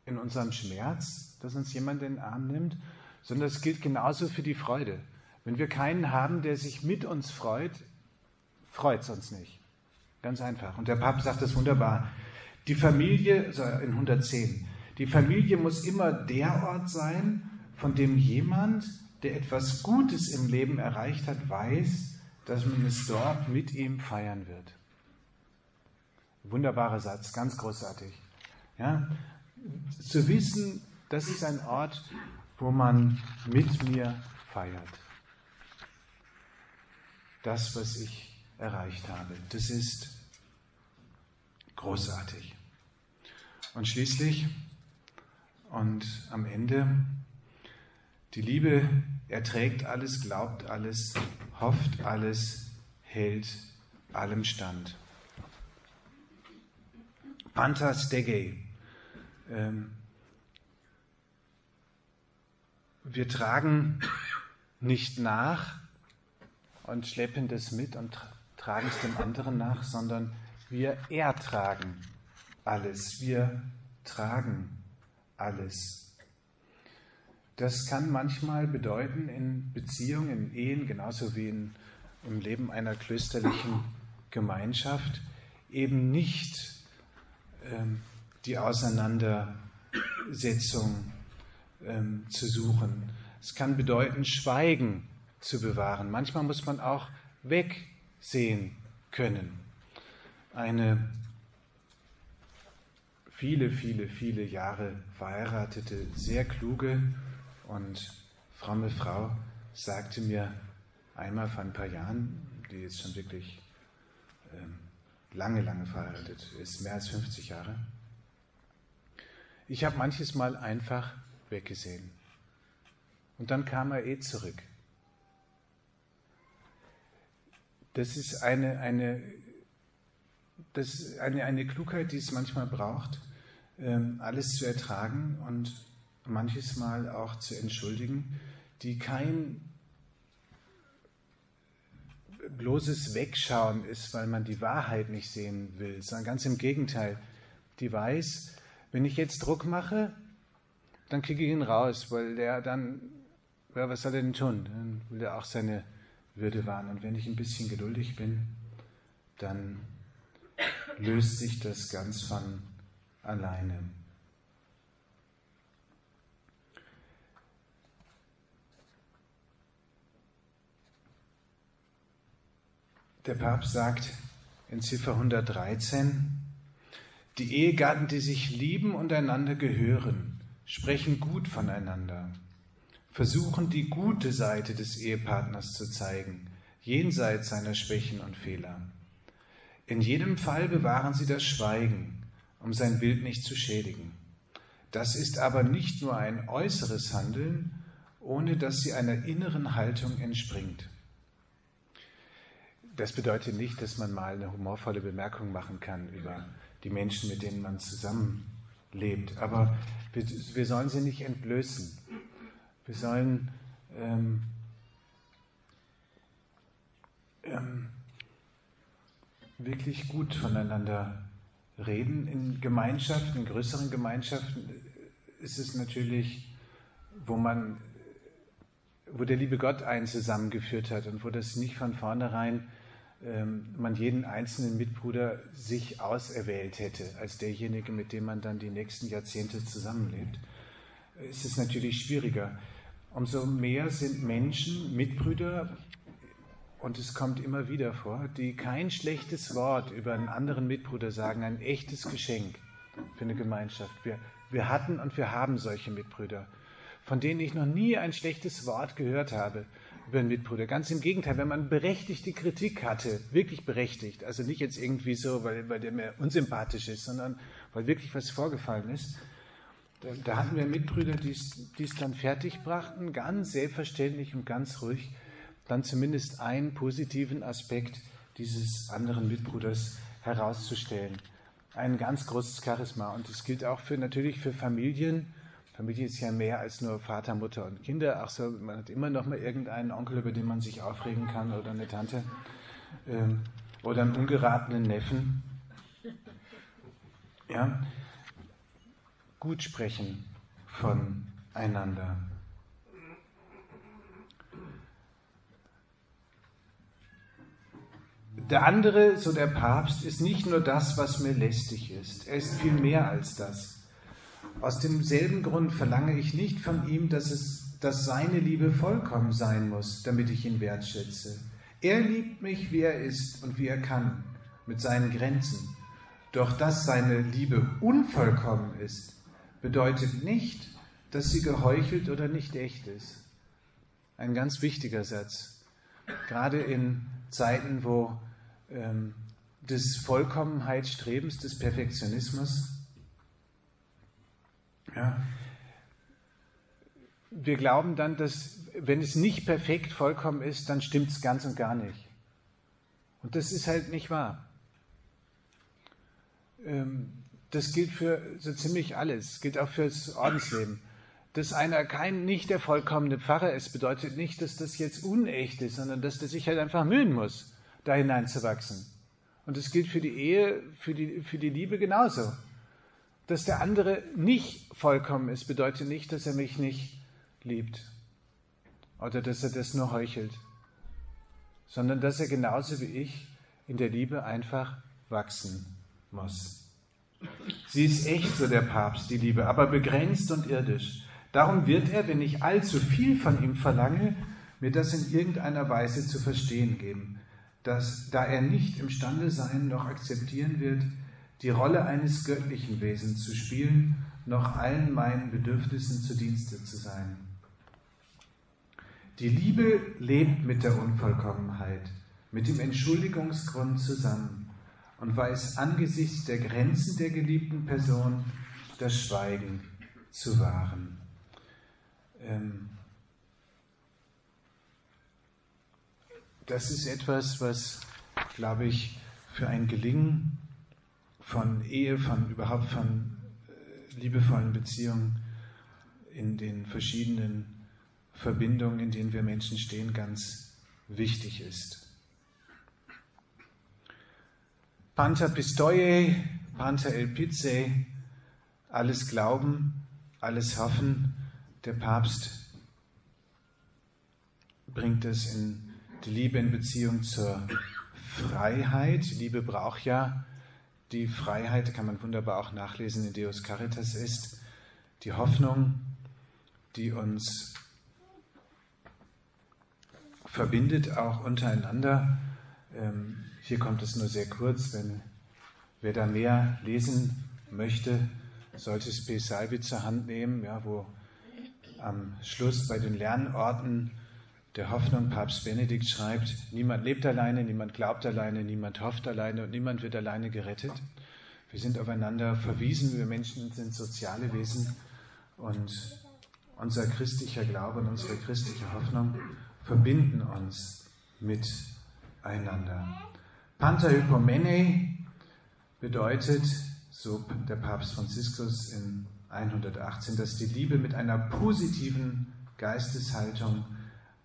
in unserem Schmerz, dass uns jemand in den Arm nimmt, sondern es gilt genauso für die Freude. Wenn wir keinen haben, der sich mit uns freut, freut es uns nicht. Ganz einfach. Und der Papst sagt das wunderbar. Die Familie, also in 110, die Familie muss immer der Ort sein, von dem jemand, der etwas Gutes im Leben erreicht hat, weiß, dass man es dort mit ihm feiern wird. Wunderbarer Satz, ganz großartig. Ja? Zu wissen, das ist ein Ort, wo man mit mir feiert. Das, was ich erreicht habe. Das ist großartig. Und schließlich und am Ende, die Liebe erträgt alles, glaubt alles, hofft alles, hält allem stand. Pantas Dege. Ähm, wir tragen nicht nach und schleppen das mit und tragen es dem anderen nach, sondern wir ertragen alles. Wir tragen alles. das kann manchmal bedeuten in Beziehungen, in Ehen, genauso wie in, im Leben einer klösterlichen Gemeinschaft, eben nicht die Auseinandersetzung ähm, zu suchen. Es kann bedeuten, Schweigen zu bewahren. Manchmal muss man auch wegsehen können. Eine viele, viele, viele Jahre verheiratete, sehr kluge und fromme Frau sagte mir einmal vor ein paar Jahren, die jetzt schon wirklich ähm, lange, lange verheiratet ist, mehr als 50 Jahre, ich habe manches Mal einfach weggesehen. Und dann kam er eh zurück. Das ist eine, eine, das ist eine, eine Klugheit, die es manchmal braucht, ähm, alles zu ertragen und manches Mal auch zu entschuldigen, die kein bloßes Wegschauen ist, weil man die Wahrheit nicht sehen will, sondern ganz im Gegenteil, die weiß, wenn ich jetzt Druck mache, dann kriege ich ihn raus, weil der dann, ja, was soll er denn tun? Dann will er auch seine Würde wahren. Und wenn ich ein bisschen geduldig bin, dann löst sich das ganz von alleine. Der Papst sagt in Ziffer 113, die Ehegatten, die sich lieben und einander gehören, sprechen gut voneinander, versuchen die gute Seite des Ehepartners zu zeigen, jenseits seiner Schwächen und Fehler. In jedem Fall bewahren sie das Schweigen, um sein Bild nicht zu schädigen. Das ist aber nicht nur ein äußeres Handeln, ohne dass sie einer inneren Haltung entspringt. Das bedeutet nicht, dass man mal eine humorvolle Bemerkung machen kann über die Menschen, mit denen man zusammenlebt. Aber wir, wir sollen sie nicht entblößen. Wir sollen ähm, ähm, wirklich gut voneinander reden. In Gemeinschaften, in größeren Gemeinschaften ist es natürlich, wo man, wo der liebe Gott einen zusammengeführt hat und wo das nicht von vornherein man jeden einzelnen Mitbruder sich auserwählt hätte, als derjenige, mit dem man dann die nächsten Jahrzehnte zusammenlebt, ist es natürlich schwieriger. Umso mehr sind Menschen, Mitbrüder, und es kommt immer wieder vor, die kein schlechtes Wort über einen anderen Mitbruder sagen, ein echtes Geschenk für eine Gemeinschaft. Wir, wir hatten und wir haben solche Mitbrüder, von denen ich noch nie ein schlechtes Wort gehört habe über einen Mitbruder. Ganz im Gegenteil, wenn man berechtigte Kritik hatte, wirklich berechtigt, also nicht jetzt irgendwie so, weil, weil der mir unsympathisch ist, sondern weil wirklich was vorgefallen ist, da, da hatten wir Mitbrüder, die es dann fertig brachten, ganz selbstverständlich und ganz ruhig, dann zumindest einen positiven Aspekt dieses anderen Mitbruders herauszustellen. Ein ganz großes Charisma. Und das gilt auch für natürlich für Familien, Familie ist ja mehr als nur Vater, Mutter und Kinder. Ach so, man hat immer noch mal irgendeinen Onkel, über den man sich aufregen kann oder eine Tante ähm, oder einen ungeratenen Neffen. Ja, gut sprechen voneinander. Der andere, so der Papst, ist nicht nur das, was mir lästig ist. Er ist viel mehr als das. Aus demselben Grund verlange ich nicht von ihm, dass, es, dass seine Liebe vollkommen sein muss, damit ich ihn wertschätze. Er liebt mich, wie er ist und wie er kann, mit seinen Grenzen. Doch dass seine Liebe unvollkommen ist, bedeutet nicht, dass sie geheuchelt oder nicht echt ist. Ein ganz wichtiger Satz. Gerade in Zeiten, wo ähm, des Vollkommenheitsstrebens, des Perfektionismus ja. Wir glauben dann, dass wenn es nicht perfekt vollkommen ist, dann stimmt es ganz und gar nicht. Und das ist halt nicht wahr. Ähm, das gilt für so ziemlich alles. Gilt auch fürs Ordensleben. Dass einer kein, nicht der vollkommene Pfarrer ist, bedeutet nicht, dass das jetzt unecht ist, sondern dass der sich halt einfach mühen muss, da hineinzuwachsen. Und das gilt für die Ehe, für die, für die Liebe genauso dass der andere nicht vollkommen ist, bedeutet nicht, dass er mich nicht liebt oder dass er das nur heuchelt, sondern dass er genauso wie ich in der Liebe einfach wachsen muss. Sie ist echt, so der Papst, die Liebe, aber begrenzt und irdisch. Darum wird er, wenn ich allzu viel von ihm verlange, mir das in irgendeiner Weise zu verstehen geben, dass, da er nicht imstande sein noch akzeptieren wird, die Rolle eines göttlichen Wesens zu spielen, noch allen meinen Bedürfnissen zu Dienste zu sein. Die Liebe lebt mit der Unvollkommenheit, mit dem Entschuldigungsgrund zusammen und weiß angesichts der Grenzen der geliebten Person das Schweigen zu wahren. Ähm das ist etwas, was, glaube ich, für ein Gelingen von Ehe, von überhaupt von äh, liebevollen Beziehungen in den verschiedenen Verbindungen, in denen wir Menschen stehen, ganz wichtig ist. Panta Pistoie, Panta Elpize, alles Glauben, alles Hoffen. Der Papst bringt es in die Liebe in Beziehung zur Freiheit. Liebe braucht ja die Freiheit, kann man wunderbar auch nachlesen in Deus Caritas, ist die Hoffnung, die uns verbindet, auch untereinander. Ähm, hier kommt es nur sehr kurz. Wenn wer da mehr lesen möchte, sollte es P. Salvi zur Hand nehmen, ja, wo am Schluss bei den Lernorten der Hoffnung Papst Benedikt schreibt, niemand lebt alleine, niemand glaubt alleine, niemand hofft alleine und niemand wird alleine gerettet. Wir sind aufeinander verwiesen, wir Menschen sind soziale Wesen und unser christlicher Glaube und unsere christliche Hoffnung verbinden uns miteinander. Pantahypomene bedeutet, so der Papst Franziskus in 118, dass die Liebe mit einer positiven Geisteshaltung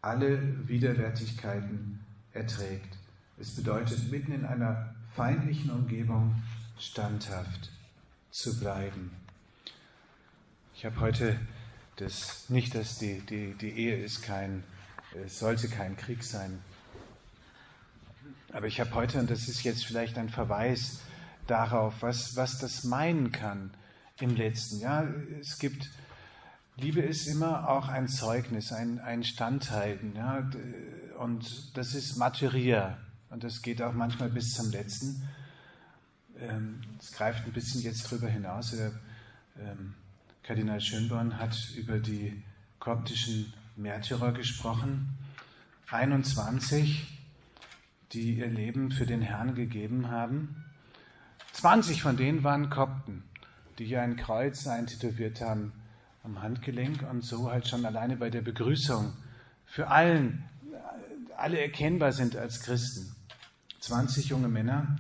alle Widerwärtigkeiten erträgt. Es bedeutet, mitten in einer feindlichen Umgebung standhaft zu bleiben. Ich habe heute das, nicht, dass die, die, die Ehe ist kein, es sollte kein Krieg sein. Aber ich habe heute, und das ist jetzt vielleicht ein Verweis darauf, was, was das meinen kann im letzten. Ja, es gibt Liebe ist immer auch ein Zeugnis, ein, ein Standhalten. Ja? Und das ist Materia. Und das geht auch manchmal bis zum Letzten. Ähm, es greift ein bisschen jetzt drüber hinaus. Der, ähm, Kardinal Schönborn hat über die koptischen Märtyrer gesprochen. 21, die ihr Leben für den Herrn gegeben haben. 20 von denen waren Kopten, die hier ein Kreuz eintätowiert haben am Handgelenk und so halt schon alleine bei der Begrüßung für allen, alle erkennbar sind als Christen. 20 junge Männer,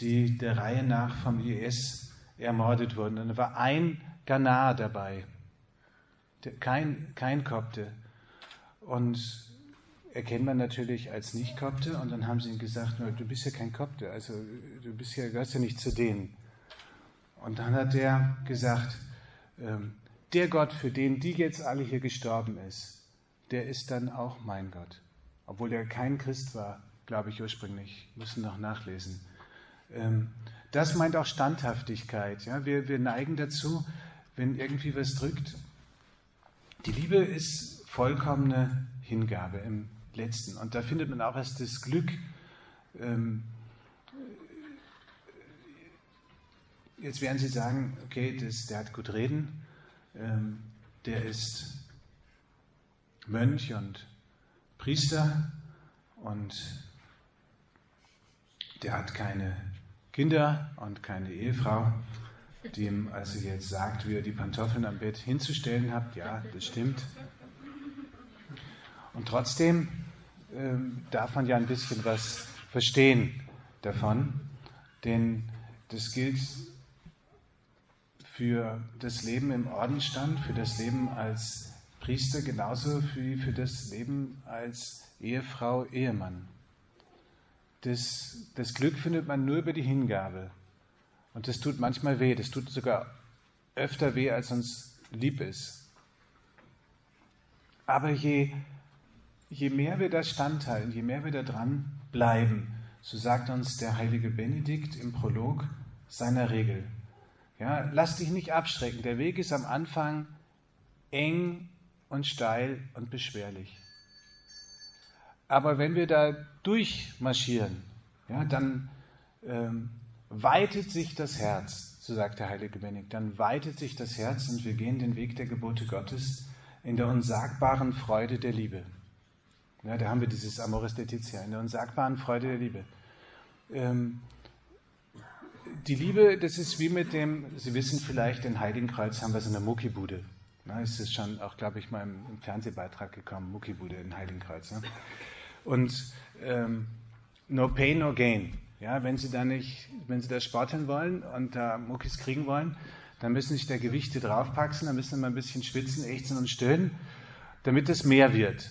die der Reihe nach vom IS ermordet wurden. Und da war ein Ghana dabei, kein, kein Kopte. Und erkennt man natürlich als Nicht-Kopte. Und dann haben sie ihm gesagt, du bist ja kein Kopte, also du bist ja, gehörst ja nicht zu denen. Und dann hat er gesagt, ähm, der Gott, für den die jetzt alle hier gestorben ist, der ist dann auch mein Gott. Obwohl er kein Christ war, glaube ich ursprünglich. Müssen noch nachlesen. Ähm, das meint auch Standhaftigkeit. Ja? Wir, wir neigen dazu, wenn irgendwie was drückt. Die Liebe ist vollkommene Hingabe im Letzten. Und da findet man auch erst das Glück. Ähm, jetzt werden Sie sagen, okay, das, der hat gut reden. Ähm, der ist Mönch und Priester und der hat keine Kinder und keine Ehefrau, die ihm also jetzt sagt, wie er die Pantoffeln am Bett hinzustellen hat. Ja, das stimmt. Und trotzdem ähm, darf man ja ein bisschen was verstehen davon, denn das gilt für das Leben im Ordensstand, für das Leben als Priester, genauso wie für das Leben als Ehefrau, Ehemann. Das, das Glück findet man nur über die Hingabe. Und das tut manchmal weh, das tut sogar öfter weh, als uns lieb ist. Aber je, je mehr wir da standhalten, je mehr wir da dran bleiben, so sagt uns der heilige Benedikt im Prolog seiner Regel. Ja, lass dich nicht abschrecken. Der Weg ist am Anfang eng und steil und beschwerlich. Aber wenn wir da durchmarschieren, ja, dann ähm, weitet sich das Herz, so sagt der heilige Benedikt, dann weitet sich das Herz und wir gehen den Weg der Gebote Gottes in der unsagbaren Freude der Liebe. Ja, da haben wir dieses Amoris Laetitia, in der unsagbaren Freude der Liebe. Ähm, die Liebe, das ist wie mit dem, Sie wissen vielleicht, in Heiligenkreuz haben wir so eine Muckibude. Na, ist es schon auch, glaube ich, mal im, im, Fernsehbeitrag gekommen, Muckibude in Heiligenkreuz. Ne? Und ähm, no pain, no gain. Ja, wenn Sie da nicht, wenn Sie da sporteln wollen und da Muckis kriegen wollen, dann müssen Sie sich da Gewichte draufpacken, dann müssen Sie mal ein bisschen schwitzen, ächzen und stöhnen, damit es mehr wird.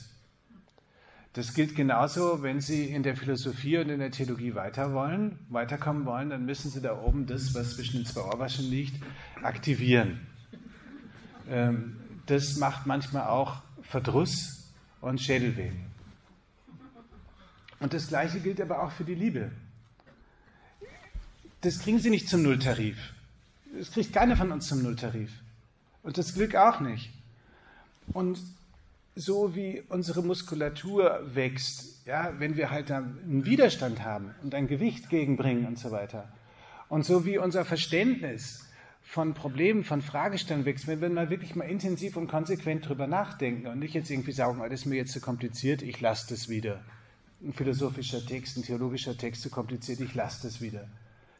Das gilt genauso, wenn Sie in der Philosophie und in der Theologie weiter wollen, weiterkommen wollen, dann müssen Sie da oben das, was zwischen den zwei Ohrwaschen liegt, aktivieren. Ähm, das macht manchmal auch Verdruss und Schädelweh. Und das Gleiche gilt aber auch für die Liebe. Das kriegen Sie nicht zum Nulltarif. Das kriegt keiner von uns zum Nulltarif. Und das Glück auch nicht. Und so wie unsere Muskulatur wächst, ja, wenn wir halt einen Widerstand haben und ein Gewicht gegenbringen und so weiter. Und so wie unser Verständnis von Problemen, von Fragestellungen wächst, wenn wir mal wirklich mal intensiv und konsequent drüber nachdenken und nicht jetzt irgendwie sagen, oh, das ist mir jetzt zu kompliziert, ich lasse das wieder. Ein philosophischer Text, ein theologischer Text zu kompliziert, ich lasse das wieder.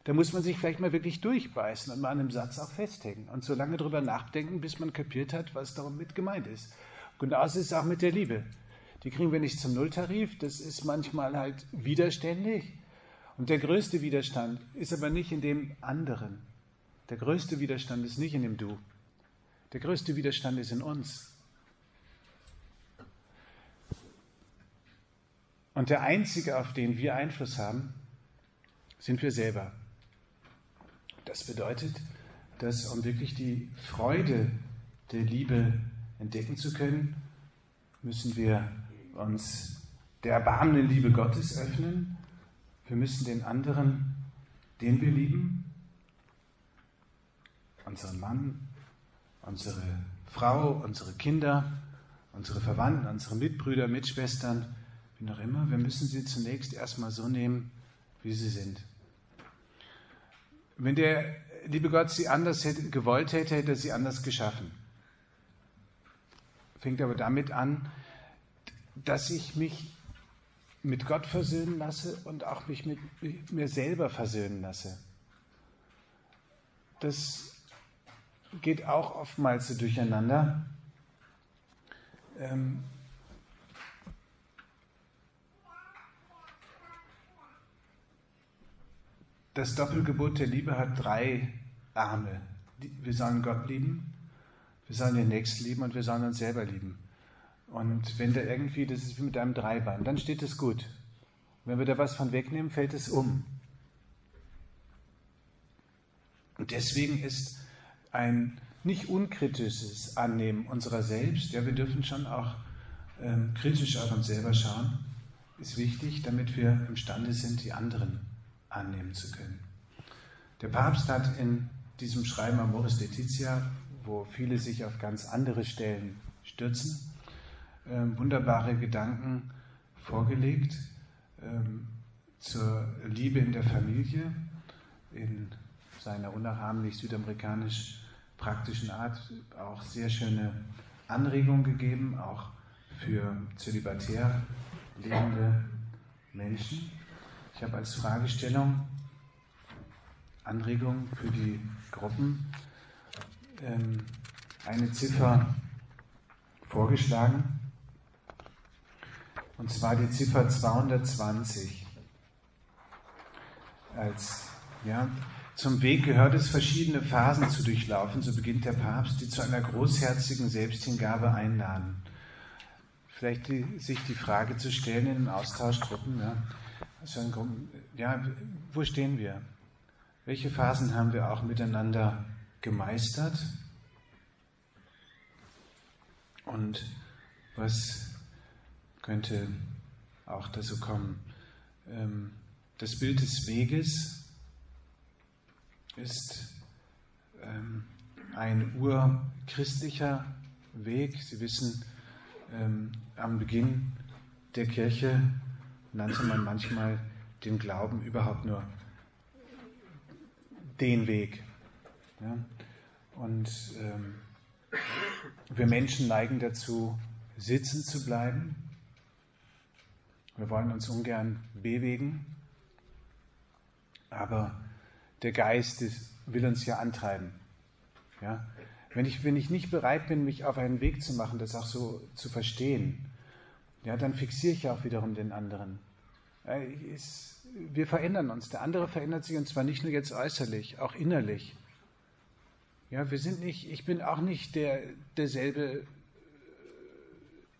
Da muss man sich vielleicht mal wirklich durchbeißen und mal an einem Satz auch festhängen und so lange drüber nachdenken, bis man kapiert hat, was darum mit gemeint ist. Genauso ist es auch mit der Liebe. Die kriegen wir nicht zum Nulltarif, das ist manchmal halt widerständig. Und der größte Widerstand ist aber nicht in dem anderen. Der größte Widerstand ist nicht in dem Du. Der größte Widerstand ist in uns. Und der einzige, auf den wir Einfluss haben, sind wir selber. Das bedeutet, dass um wirklich die Freude der Liebe entdecken zu können, müssen wir uns der erbarmenden Liebe Gottes öffnen. Wir müssen den anderen, den wir lieben, unseren Mann, unsere Frau, unsere Kinder, unsere Verwandten, unsere Mitbrüder, Mitschwestern, wie noch immer, wir müssen sie zunächst erstmal so nehmen, wie sie sind. Wenn der liebe Gott sie anders hätte, gewollt hätte, hätte er sie anders geschaffen fängt aber damit an, dass ich mich mit Gott versöhnen lasse und auch mich mit mir selber versöhnen lasse. Das geht auch oftmals so durcheinander. Ähm das Doppelgebot der Liebe hat drei Arme. Wir sollen Gott lieben, wir sollen den Nächsten lieben und wir sollen uns selber lieben. Und wenn da irgendwie, das ist wie mit einem Dreibein, dann steht es gut. Wenn wir da was von wegnehmen, fällt es um. Und deswegen ist ein nicht unkritisches Annehmen unserer selbst, ja, wir dürfen schon auch ähm, kritisch auf uns selber schauen, ist wichtig, damit wir imstande sind, die anderen annehmen zu können. Der Papst hat in diesem Schreiben Amoris Laetitia wo viele sich auf ganz andere Stellen stürzen, äh, wunderbare Gedanken vorgelegt ähm, zur Liebe in der Familie in seiner unnachahmlich südamerikanisch praktischen Art auch sehr schöne Anregungen gegeben, auch für zölibatär lebende Menschen. Ich habe als Fragestellung Anregungen für die Gruppen ähm, eine Ziffer vorgeschlagen, und zwar die Ziffer 220. Als, ja, zum Weg gehört es, verschiedene Phasen zu durchlaufen, so beginnt der Papst, die zu einer großherzigen Selbsthingabe einladen. Vielleicht die, sich die Frage zu stellen in den Austauschgruppen, ja, also ja, wo stehen wir? Welche Phasen haben wir auch miteinander gemeistert. Und Was könnte auch dazu kommen? Ähm, das Bild des Weges ist ähm, ein urchristlicher Weg. Sie wissen, ähm, am Beginn der Kirche nannte man manchmal den Glauben überhaupt nur den Weg. Ja? Und ähm, wir Menschen neigen dazu, sitzen zu bleiben. Wir wollen uns ungern bewegen, aber der Geist will uns ja antreiben. Ja? Wenn, ich, wenn ich nicht bereit bin, mich auf einen Weg zu machen, das auch so zu verstehen, ja, dann fixiere ich auch wiederum den anderen. Wir verändern uns. Der andere verändert sich und zwar nicht nur jetzt äußerlich, auch innerlich. Ja, wir sind nicht, ich bin auch nicht der, derselbe,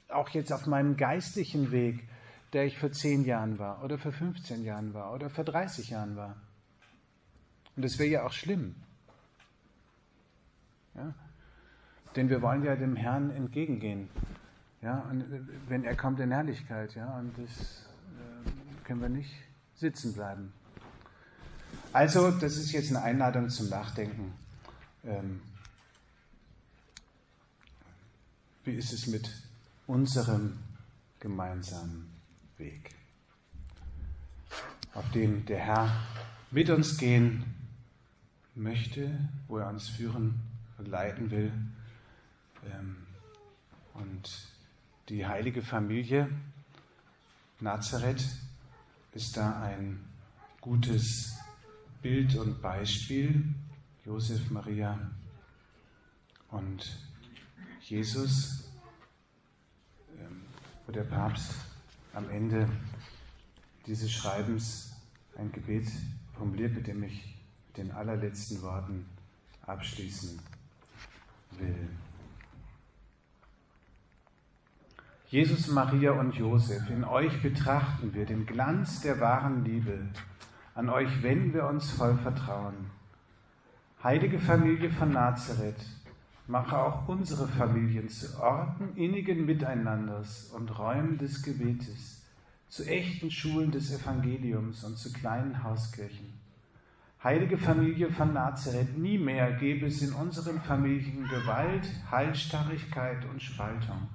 auch jetzt auf meinem geistlichen Weg, der ich vor zehn Jahren war oder vor 15 Jahren war oder vor 30 Jahren war. Und das wäre ja auch schlimm. Ja? Denn wir wollen ja dem Herrn entgegengehen. Ja, und wenn er kommt in Herrlichkeit, ja, und das äh, können wir nicht sitzen bleiben. Also, das ist jetzt eine Einladung zum Nachdenken. Ähm, wie ist es mit unserem gemeinsamen Weg, auf dem der Herr mit uns gehen möchte, wo er uns führen und leiten will. Ähm, und die heilige Familie Nazareth ist da ein gutes Bild und Beispiel. Josef, Maria und Jesus, ähm, wo der Papst am Ende dieses Schreibens ein Gebet formuliert, mit dem ich den allerletzten Worten abschließen will. Jesus, Maria und Josef, in euch betrachten wir den Glanz der wahren Liebe. An euch wenden wir uns voll Vertrauen. Heilige Familie von Nazareth, mache auch unsere Familien zu Orten innigen Miteinanders und Räumen des Gebetes, zu echten Schulen des Evangeliums und zu kleinen Hauskirchen. Heilige Familie von Nazareth, nie mehr gebe es in unseren Familien Gewalt, Halsstarrigkeit und Spaltung.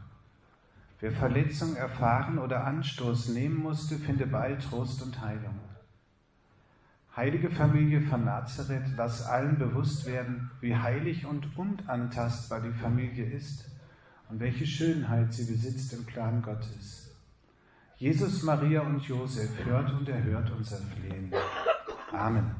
Wer Verletzung erfahren oder Anstoß nehmen musste, finde bald Trost und Heilung. Heilige Familie von Nazareth, lass allen bewusst werden, wie heilig und unantastbar die Familie ist und welche Schönheit sie besitzt im Plan Gottes. Jesus, Maria und Josef, hört und erhört unser Flehen. Amen.